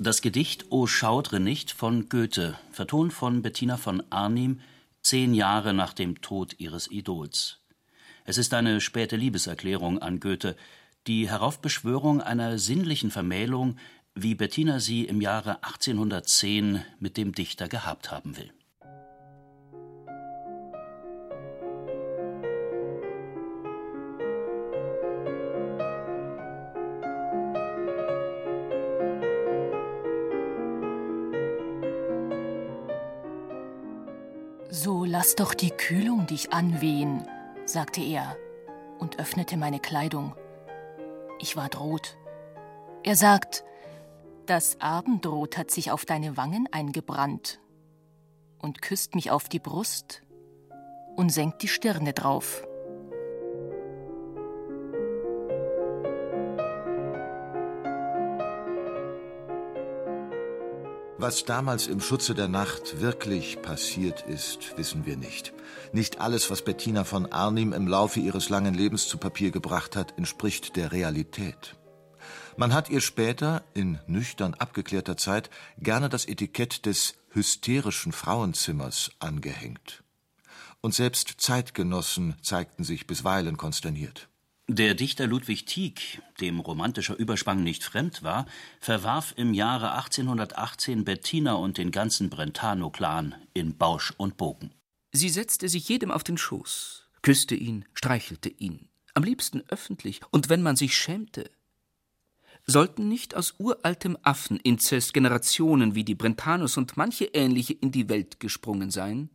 Das Gedicht O schaudre nicht von Goethe, vertont von Bettina von Arnim, zehn Jahre nach dem Tod ihres Idols. Es ist eine späte Liebeserklärung an Goethe, die Heraufbeschwörung einer sinnlichen Vermählung, wie Bettina sie im Jahre 1810 mit dem Dichter gehabt haben will. Lass doch die Kühlung dich anwehen, sagte er und öffnete meine Kleidung. Ich ward rot. Er sagt, das Abendrot hat sich auf deine Wangen eingebrannt und küsst mich auf die Brust und senkt die Stirne drauf. Was damals im Schutze der Nacht wirklich passiert ist, wissen wir nicht. Nicht alles, was Bettina von Arnim im Laufe ihres langen Lebens zu Papier gebracht hat, entspricht der Realität. Man hat ihr später, in nüchtern abgeklärter Zeit, gerne das Etikett des hysterischen Frauenzimmers angehängt. Und selbst Zeitgenossen zeigten sich bisweilen konsterniert. Der Dichter Ludwig Tieck, dem romantischer Überschwang nicht fremd war, verwarf im Jahre 1818 Bettina und den ganzen Brentano-Clan in Bausch und Bogen. Sie setzte sich jedem auf den Schoß, küsste ihn, streichelte ihn, am liebsten öffentlich, und wenn man sich schämte. Sollten nicht aus uraltem Affeninzest Generationen wie die Brentanos und manche ähnliche in die Welt gesprungen sein?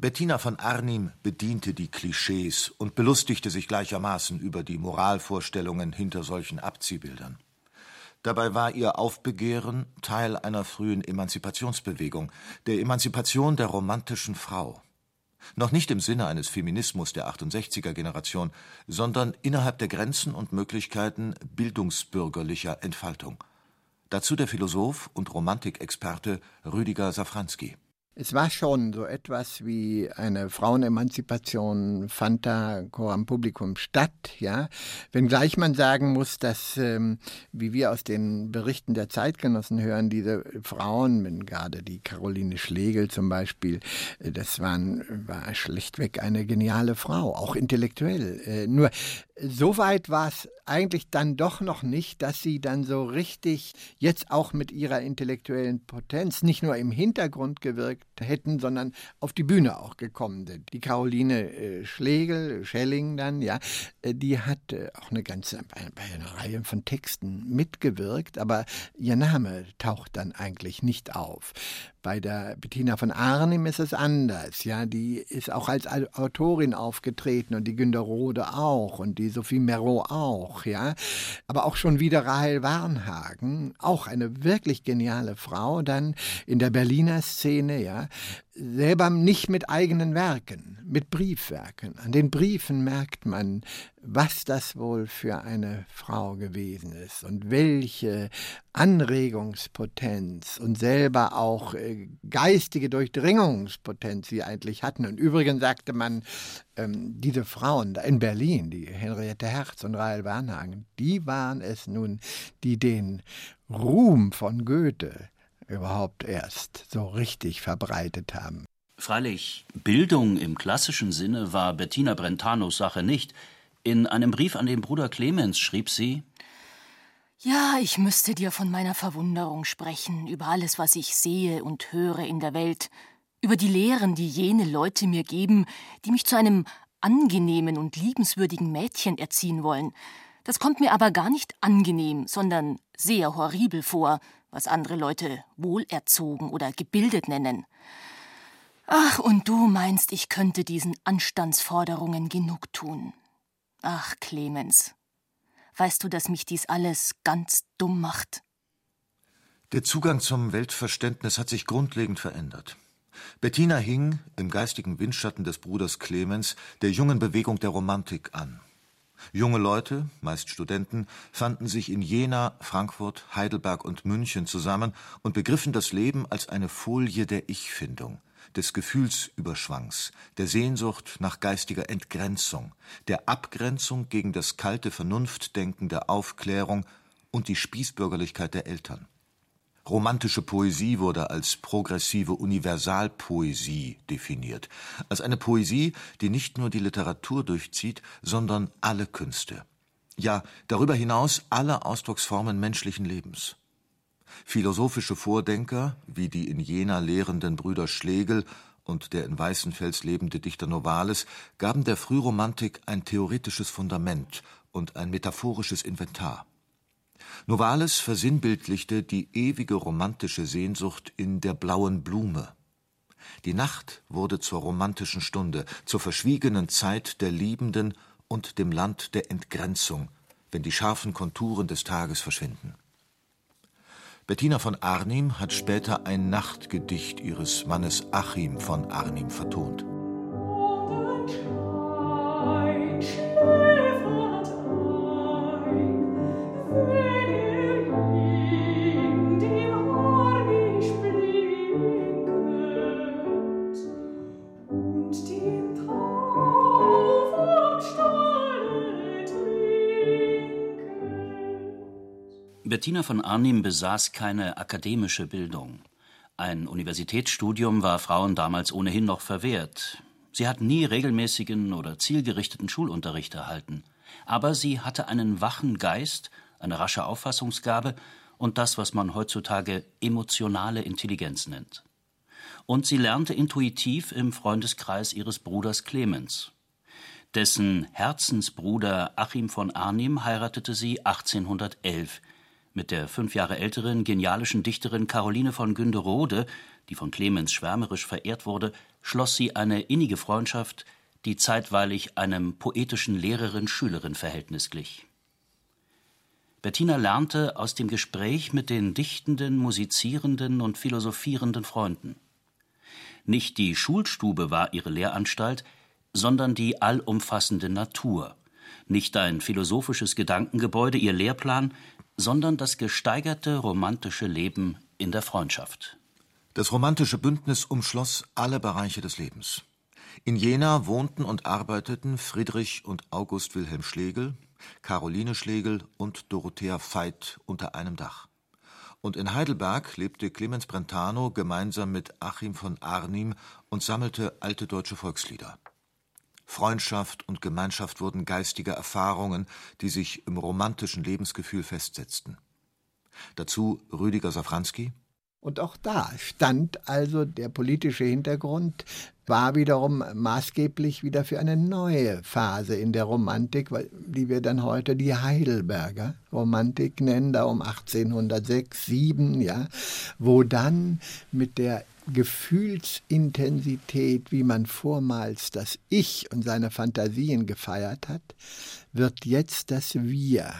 Bettina von Arnim bediente die Klischees und belustigte sich gleichermaßen über die Moralvorstellungen hinter solchen Abziehbildern. Dabei war ihr Aufbegehren Teil einer frühen Emanzipationsbewegung, der Emanzipation der romantischen Frau. Noch nicht im Sinne eines Feminismus der 68er Generation, sondern innerhalb der Grenzen und Möglichkeiten bildungsbürgerlicher Entfaltung. Dazu der Philosoph und Romantikexperte Rüdiger Safranski. Es war schon so etwas wie eine Frauenemanzipation fand da am Publikum statt, ja. Wenngleich man sagen muss, dass, ähm, wie wir aus den Berichten der Zeitgenossen hören, diese Frauen, gerade die Caroline Schlegel zum Beispiel, äh, das waren, war schlichtweg eine geniale Frau, auch intellektuell. Äh, nur so weit war es eigentlich dann doch noch nicht, dass sie dann so richtig jetzt auch mit ihrer intellektuellen Potenz nicht nur im Hintergrund gewirkt hätten, sondern auf die Bühne auch gekommen sind. Die Caroline äh, Schlegel, Schelling dann, ja, äh, die hat äh, auch eine ganze, bei einer Reihe von Texten mitgewirkt, aber ihr Name taucht dann eigentlich nicht auf. Bei der Bettina von Arnim ist es anders, ja, die ist auch als Autorin aufgetreten und die Günter Rode auch und die Sophie Merot auch, ja, aber auch schon wieder Rahel Warnhagen, auch eine wirklich geniale Frau, dann in der Berliner Szene, ja, selber nicht mit eigenen Werken, mit Briefwerken. An den Briefen merkt man, was das wohl für eine Frau gewesen ist und welche Anregungspotenz und selber auch äh, geistige Durchdringungspotenz sie eigentlich hatten. Und übrigens sagte man, ähm, diese Frauen in Berlin, die Henriette Herz und Rahel Wernhagen, die waren es nun, die den Ruhm von Goethe überhaupt erst so richtig verbreitet haben. Freilich, Bildung im klassischen Sinne war Bettina Brentanos Sache nicht. In einem Brief an den Bruder Clemens schrieb sie Ja, ich müsste dir von meiner Verwunderung sprechen über alles, was ich sehe und höre in der Welt, über die Lehren, die jene Leute mir geben, die mich zu einem angenehmen und liebenswürdigen Mädchen erziehen wollen. Das kommt mir aber gar nicht angenehm, sondern sehr horribel vor, was andere Leute wohlerzogen oder gebildet nennen. Ach, und du meinst, ich könnte diesen Anstandsforderungen genug tun. Ach, Clemens, weißt du, dass mich dies alles ganz dumm macht? Der Zugang zum Weltverständnis hat sich grundlegend verändert. Bettina hing, im geistigen Windschatten des Bruders Clemens, der jungen Bewegung der Romantik an. Junge Leute, meist Studenten, fanden sich in Jena, Frankfurt, Heidelberg und München zusammen und begriffen das Leben als eine Folie der Ich-Findung, des Gefühlsüberschwangs, der Sehnsucht nach geistiger Entgrenzung, der Abgrenzung gegen das kalte Vernunftdenken der Aufklärung und die Spießbürgerlichkeit der Eltern. Romantische Poesie wurde als progressive Universalpoesie definiert, als eine Poesie, die nicht nur die Literatur durchzieht, sondern alle Künste. Ja, darüber hinaus alle Ausdrucksformen menschlichen Lebens. Philosophische Vordenker, wie die in Jena lehrenden Brüder Schlegel und der in Weißenfels lebende Dichter Novalis, gaben der Frühromantik ein theoretisches Fundament und ein metaphorisches Inventar. Novalis versinnbildlichte die ewige romantische Sehnsucht in der blauen Blume. Die Nacht wurde zur romantischen Stunde, zur verschwiegenen Zeit der Liebenden und dem Land der Entgrenzung, wenn die scharfen Konturen des Tages verschwinden. Bettina von Arnim hat später ein Nachtgedicht ihres Mannes Achim von Arnim vertont. Bettina von Arnim besaß keine akademische Bildung. Ein Universitätsstudium war Frauen damals ohnehin noch verwehrt. Sie hat nie regelmäßigen oder zielgerichteten Schulunterricht erhalten. Aber sie hatte einen wachen Geist, eine rasche Auffassungsgabe und das, was man heutzutage emotionale Intelligenz nennt. Und sie lernte intuitiv im Freundeskreis ihres Bruders Clemens. Dessen Herzensbruder Achim von Arnim heiratete sie 1811 mit der fünf Jahre älteren genialischen Dichterin Caroline von Günderode, die von Clemens schwärmerisch verehrt wurde, schloss sie eine innige Freundschaft, die zeitweilig einem poetischen Lehrerin-Schülerin-Verhältnis glich. Bettina lernte aus dem Gespräch mit den dichtenden, musizierenden und philosophierenden Freunden. Nicht die Schulstube war ihre Lehranstalt, sondern die allumfassende Natur, nicht ein philosophisches Gedankengebäude ihr Lehrplan, sondern das gesteigerte romantische Leben in der Freundschaft. Das romantische Bündnis umschloss alle Bereiche des Lebens. In Jena wohnten und arbeiteten Friedrich und August Wilhelm Schlegel, Caroline Schlegel und Dorothea Veit unter einem Dach. Und in Heidelberg lebte Clemens Brentano gemeinsam mit Achim von Arnim und sammelte alte deutsche Volkslieder. Freundschaft und Gemeinschaft wurden geistige Erfahrungen, die sich im romantischen Lebensgefühl festsetzten. Dazu Rüdiger Safranski. Und auch da stand also der politische Hintergrund, war wiederum maßgeblich wieder für eine neue Phase in der Romantik, die wir dann heute die Heidelberger Romantik nennen, da um 1806, 7, ja, wo dann mit der Gefühlsintensität, wie man vormals das Ich und seine Fantasien gefeiert hat, wird jetzt das Wir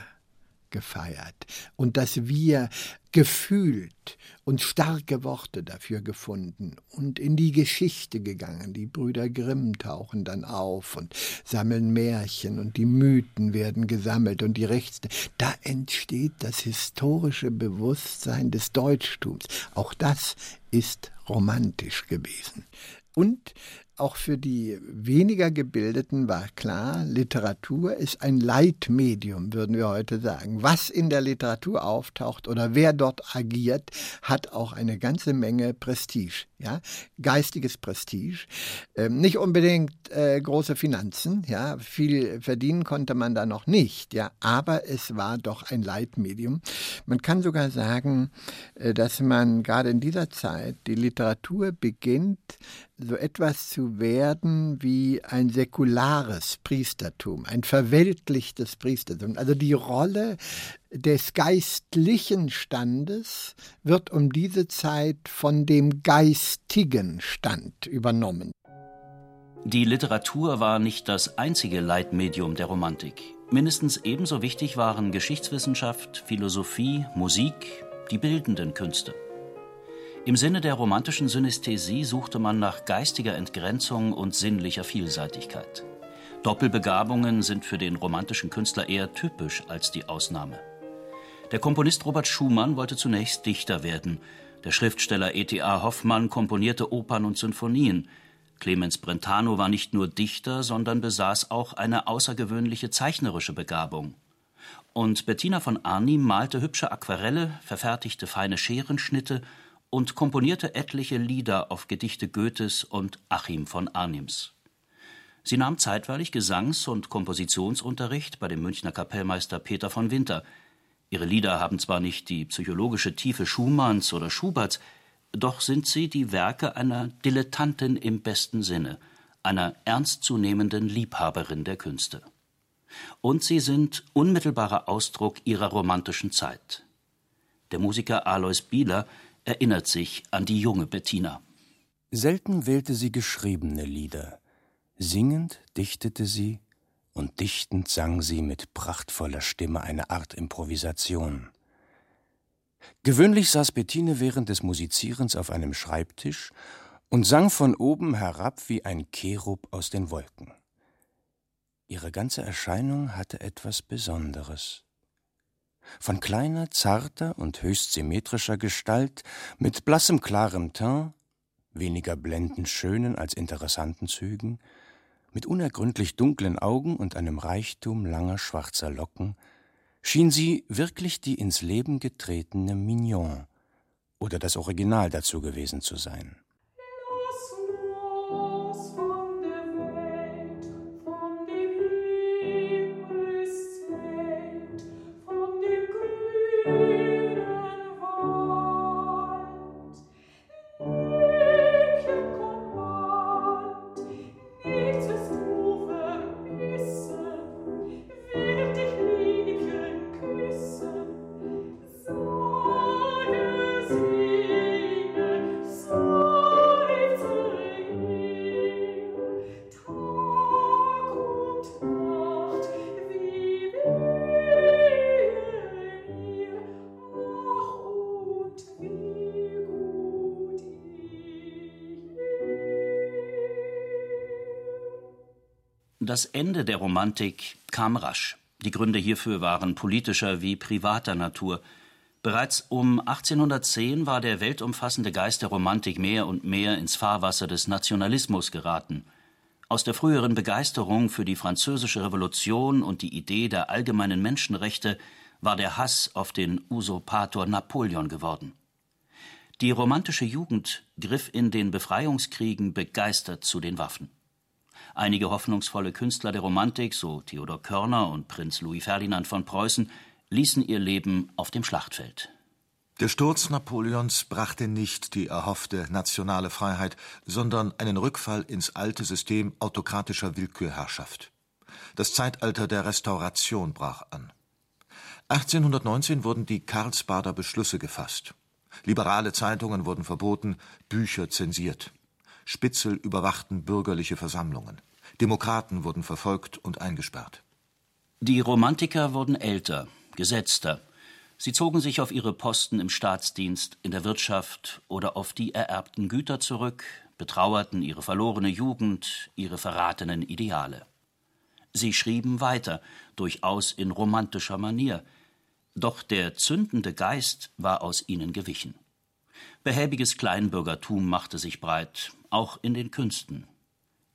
gefeiert. Und das Wir gefühlt und starke Worte dafür gefunden und in die Geschichte gegangen. Die Brüder Grimm tauchen dann auf und sammeln Märchen und die Mythen werden gesammelt und die Rechts. Da entsteht das historische Bewusstsein des Deutschtums. Auch das ist romantisch gewesen. Und auch für die weniger Gebildeten war klar, Literatur ist ein Leitmedium, würden wir heute sagen. Was in der Literatur auftaucht oder wer dort agiert, hat auch eine ganze Menge Prestige, ja, geistiges Prestige. Ähm, nicht unbedingt äh, große Finanzen, ja, viel verdienen konnte man da noch nicht, ja, aber es war doch ein Leitmedium. Man kann sogar sagen, äh, dass man gerade in dieser Zeit die Literatur beginnt, so etwas zu werden wie ein säkulares Priestertum, ein verweltlichtes Priestertum. Also die Rolle des geistlichen Standes wird um diese Zeit von dem geistigen Stand übernommen. Die Literatur war nicht das einzige Leitmedium der Romantik. Mindestens ebenso wichtig waren Geschichtswissenschaft, Philosophie, Musik, die bildenden Künste. Im Sinne der romantischen Synästhesie suchte man nach geistiger Entgrenzung und sinnlicher Vielseitigkeit. Doppelbegabungen sind für den romantischen Künstler eher typisch als die Ausnahme. Der Komponist Robert Schumann wollte zunächst Dichter werden. Der Schriftsteller E.T.A. Hoffmann komponierte Opern und Sinfonien. Clemens Brentano war nicht nur Dichter, sondern besaß auch eine außergewöhnliche zeichnerische Begabung. Und Bettina von Arnim malte hübsche Aquarelle, verfertigte feine Scherenschnitte und komponierte etliche Lieder auf Gedichte Goethes und Achim von Arnims. Sie nahm zeitweilig Gesangs- und Kompositionsunterricht bei dem Münchner Kapellmeister Peter von Winter. Ihre Lieder haben zwar nicht die psychologische Tiefe Schumanns oder Schuberts, doch sind sie die Werke einer Dilettantin im besten Sinne, einer ernstzunehmenden Liebhaberin der Künste. Und sie sind unmittelbarer Ausdruck ihrer romantischen Zeit. Der Musiker Alois Bieler erinnert sich an die junge Bettina. Selten wählte sie geschriebene Lieder. Singend dichtete sie und dichtend sang sie mit prachtvoller Stimme eine Art Improvisation. Gewöhnlich saß Bettine während des Musizierens auf einem Schreibtisch und sang von oben herab wie ein Cherub aus den Wolken. Ihre ganze Erscheinung hatte etwas Besonderes. Von kleiner, zarter und höchst symmetrischer Gestalt, mit blassem, klarem Teint, weniger blendend schönen als interessanten Zügen, mit unergründlich dunklen Augen und einem Reichtum langer schwarzer Locken, schien sie wirklich die ins Leben getretene Mignon oder das Original dazu gewesen zu sein. Das Ende der Romantik kam rasch. Die Gründe hierfür waren politischer wie privater Natur. Bereits um 1810 war der weltumfassende Geist der Romantik mehr und mehr ins Fahrwasser des Nationalismus geraten. Aus der früheren Begeisterung für die französische Revolution und die Idee der allgemeinen Menschenrechte war der Hass auf den Usurpator Napoleon geworden. Die romantische Jugend griff in den Befreiungskriegen begeistert zu den Waffen. Einige hoffnungsvolle Künstler der Romantik, so Theodor Körner und Prinz Louis Ferdinand von Preußen, ließen ihr Leben auf dem Schlachtfeld. Der Sturz Napoleons brachte nicht die erhoffte nationale Freiheit, sondern einen Rückfall ins alte System autokratischer Willkürherrschaft. Das Zeitalter der Restauration brach an. 1819 wurden die Karlsbader Beschlüsse gefasst. Liberale Zeitungen wurden verboten, Bücher zensiert. Spitzel überwachten bürgerliche Versammlungen. Demokraten wurden verfolgt und eingesperrt. Die Romantiker wurden älter, gesetzter. Sie zogen sich auf ihre Posten im Staatsdienst, in der Wirtschaft oder auf die ererbten Güter zurück, betrauerten ihre verlorene Jugend, ihre verratenen Ideale. Sie schrieben weiter, durchaus in romantischer Manier, doch der zündende Geist war aus ihnen gewichen. Behäbiges Kleinbürgertum machte sich breit, auch in den Künsten.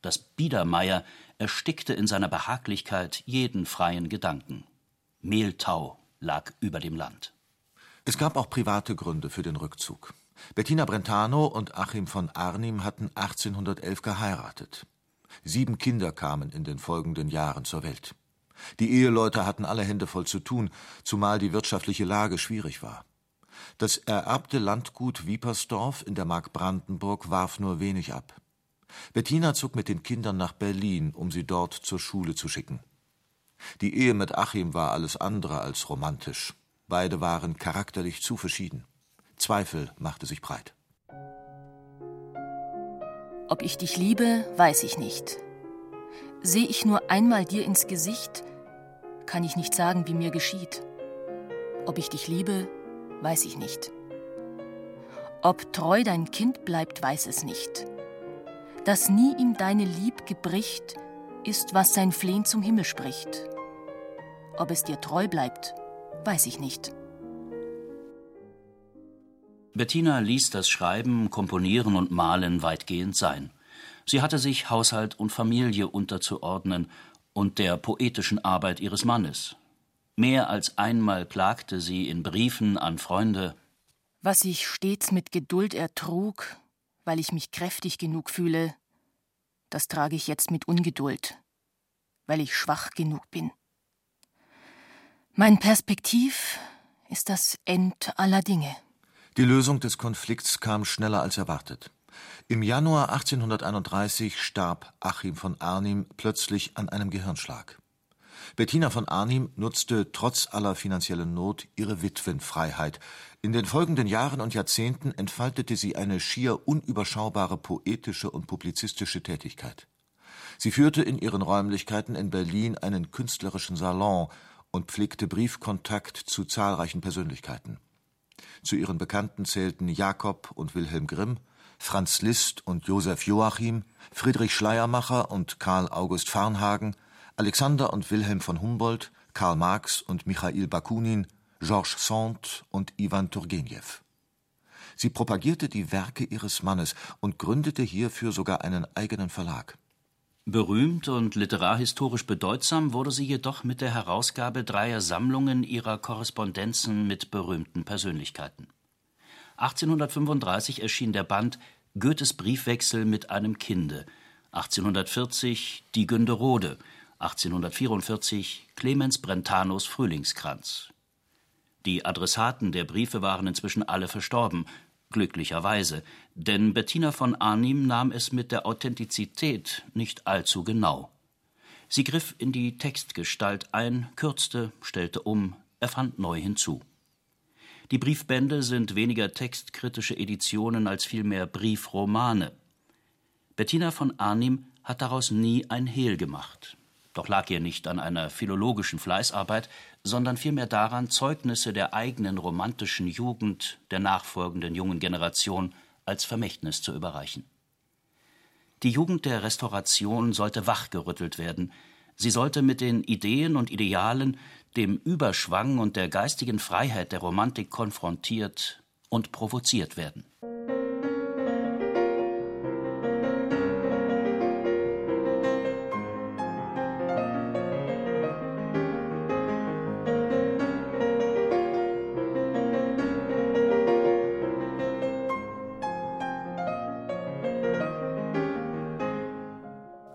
Das Biedermeier erstickte in seiner Behaglichkeit jeden freien Gedanken. Mehltau lag über dem Land. Es gab auch private Gründe für den Rückzug. Bettina Brentano und Achim von Arnim hatten 1811 geheiratet. Sieben Kinder kamen in den folgenden Jahren zur Welt. Die Eheleute hatten alle Hände voll zu tun, zumal die wirtschaftliche Lage schwierig war. Das ererbte Landgut Wiepersdorf in der Mark Brandenburg warf nur wenig ab. Bettina zog mit den Kindern nach Berlin, um sie dort zur Schule zu schicken. Die Ehe mit Achim war alles andere als romantisch. Beide waren charakterlich zu verschieden. Zweifel machte sich breit. Ob ich dich liebe, weiß ich nicht. Sehe ich nur einmal dir ins Gesicht, kann ich nicht sagen, wie mir geschieht. Ob ich dich liebe, weiß ich nicht. Ob treu dein Kind bleibt, weiß es nicht. Dass nie ihm deine Lieb gebricht, ist, was sein Flehen zum Himmel spricht. Ob es dir treu bleibt, weiß ich nicht. Bettina ließ das Schreiben, Komponieren und Malen weitgehend sein. Sie hatte sich Haushalt und Familie unterzuordnen und der poetischen Arbeit ihres Mannes. Mehr als einmal klagte sie in Briefen an Freunde Was ich stets mit Geduld ertrug, weil ich mich kräftig genug fühle, das trage ich jetzt mit Ungeduld, weil ich schwach genug bin. Mein Perspektiv ist das End aller Dinge. Die Lösung des Konflikts kam schneller als erwartet. Im Januar 1831 starb Achim von Arnim plötzlich an einem Gehirnschlag. Bettina von Arnim nutzte trotz aller finanziellen Not ihre Witwenfreiheit. In den folgenden Jahren und Jahrzehnten entfaltete sie eine schier unüberschaubare poetische und publizistische Tätigkeit. Sie führte in ihren Räumlichkeiten in Berlin einen künstlerischen Salon und pflegte Briefkontakt zu zahlreichen Persönlichkeiten. Zu ihren Bekannten zählten Jakob und Wilhelm Grimm, Franz Liszt und Josef Joachim, Friedrich Schleiermacher und Karl August Farnhagen, Alexander und Wilhelm von Humboldt, Karl Marx und Michail Bakunin, Georges Sand und Iwan Turgenew. Sie propagierte die Werke ihres Mannes und gründete hierfür sogar einen eigenen Verlag. Berühmt und literarhistorisch bedeutsam wurde sie jedoch mit der Herausgabe dreier Sammlungen ihrer Korrespondenzen mit berühmten Persönlichkeiten. 1835 erschien der Band Goethes Briefwechsel mit einem Kinde, 1840 Die Günderode, 1844 Clemens Brentanos Frühlingskranz. Die Adressaten der Briefe waren inzwischen alle verstorben, glücklicherweise, denn Bettina von Arnim nahm es mit der Authentizität nicht allzu genau. Sie griff in die Textgestalt ein, kürzte, stellte um, erfand neu hinzu. Die Briefbände sind weniger textkritische Editionen als vielmehr Briefromane. Bettina von Arnim hat daraus nie ein Hehl gemacht. Doch lag ihr nicht an einer philologischen Fleißarbeit, sondern vielmehr daran, Zeugnisse der eigenen romantischen Jugend der nachfolgenden jungen Generation als Vermächtnis zu überreichen. Die Jugend der Restauration sollte wachgerüttelt werden, sie sollte mit den Ideen und Idealen, dem Überschwang und der geistigen Freiheit der Romantik konfrontiert und provoziert werden.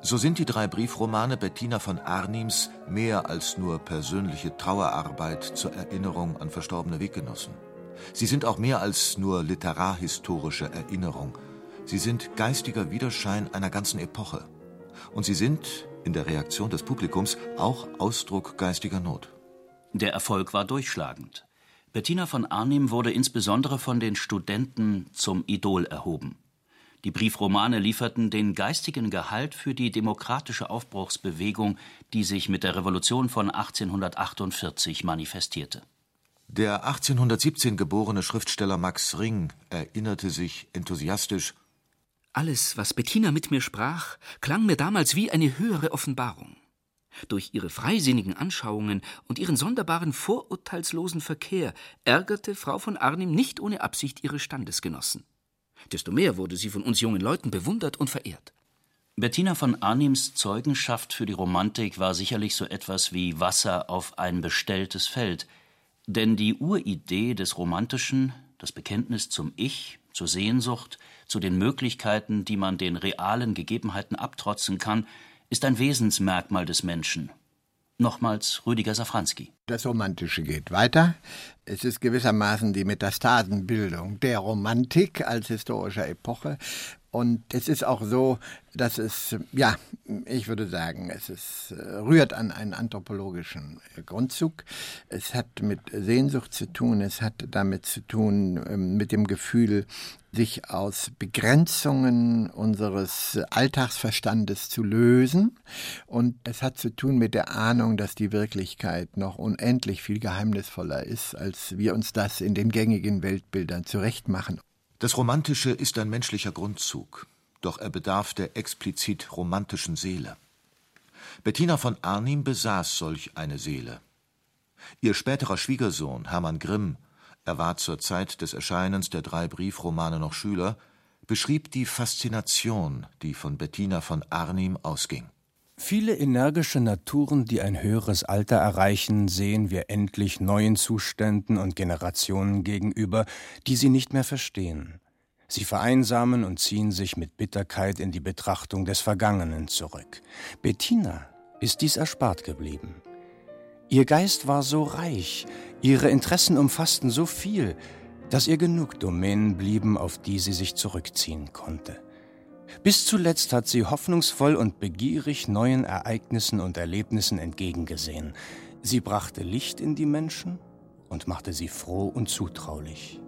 So sind die drei Briefromane Bettina von Arnims mehr als nur persönliche Trauerarbeit zur Erinnerung an verstorbene Weggenossen. Sie sind auch mehr als nur literarhistorische Erinnerung. Sie sind geistiger Widerschein einer ganzen Epoche. Und sie sind, in der Reaktion des Publikums, auch Ausdruck geistiger Not. Der Erfolg war durchschlagend. Bettina von Arnim wurde insbesondere von den Studenten zum Idol erhoben. Die Briefromane lieferten den geistigen Gehalt für die demokratische Aufbruchsbewegung, die sich mit der Revolution von 1848 manifestierte. Der 1817 geborene Schriftsteller Max Ring erinnerte sich enthusiastisch Alles, was Bettina mit mir sprach, klang mir damals wie eine höhere Offenbarung. Durch ihre freisinnigen Anschauungen und ihren sonderbaren vorurteilslosen Verkehr ärgerte Frau von Arnim nicht ohne Absicht ihre Standesgenossen. Desto mehr wurde sie von uns jungen Leuten bewundert und verehrt. Bettina von Arnims Zeugenschaft für die Romantik war sicherlich so etwas wie Wasser auf ein bestelltes Feld, denn die Uridee des Romantischen, das Bekenntnis zum Ich, zur Sehnsucht, zu den Möglichkeiten, die man den realen Gegebenheiten abtrotzen kann, ist ein Wesensmerkmal des Menschen. Nochmals Rüdiger Safranski. Das Romantische geht weiter. Es ist gewissermaßen die Metastasenbildung der Romantik als historischer Epoche. Und es ist auch so, dass es, ja, ich würde sagen, es ist, äh, rührt an einen anthropologischen Grundzug. Es hat mit Sehnsucht zu tun, es hat damit zu tun, ähm, mit dem Gefühl, sich aus Begrenzungen unseres Alltagsverstandes zu lösen. Und es hat zu tun mit der Ahnung, dass die Wirklichkeit noch unendlich viel geheimnisvoller ist, als wir uns das in den gängigen Weltbildern zurechtmachen. Das Romantische ist ein menschlicher Grundzug, doch er bedarf der explizit romantischen Seele. Bettina von Arnim besaß solch eine Seele. Ihr späterer Schwiegersohn Hermann Grimm, er war zur Zeit des Erscheinens der drei Briefromane noch Schüler, beschrieb die Faszination, die von Bettina von Arnim ausging. Viele energische Naturen, die ein höheres Alter erreichen, sehen wir endlich neuen Zuständen und Generationen gegenüber, die sie nicht mehr verstehen. Sie vereinsamen und ziehen sich mit Bitterkeit in die Betrachtung des Vergangenen zurück. Bettina ist dies erspart geblieben. Ihr Geist war so reich, ihre Interessen umfassten so viel, dass ihr genug Domänen blieben, auf die sie sich zurückziehen konnte. Bis zuletzt hat sie hoffnungsvoll und begierig neuen Ereignissen und Erlebnissen entgegengesehen. Sie brachte Licht in die Menschen und machte sie froh und zutraulich.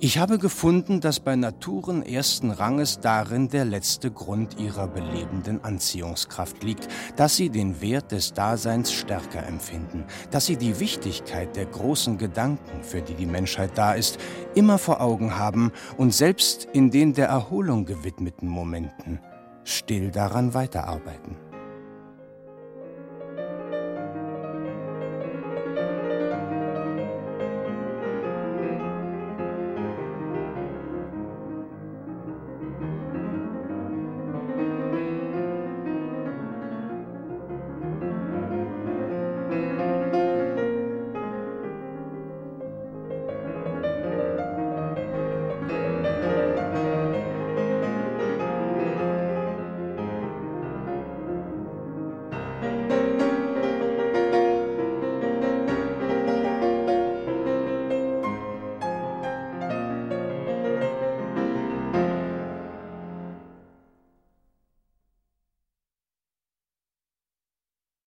Ich habe gefunden, dass bei Naturen ersten Ranges darin der letzte Grund ihrer belebenden Anziehungskraft liegt, dass sie den Wert des Daseins stärker empfinden, dass sie die Wichtigkeit der großen Gedanken, für die die Menschheit da ist, immer vor Augen haben und selbst in den der Erholung gewidmeten Momenten still daran weiterarbeiten.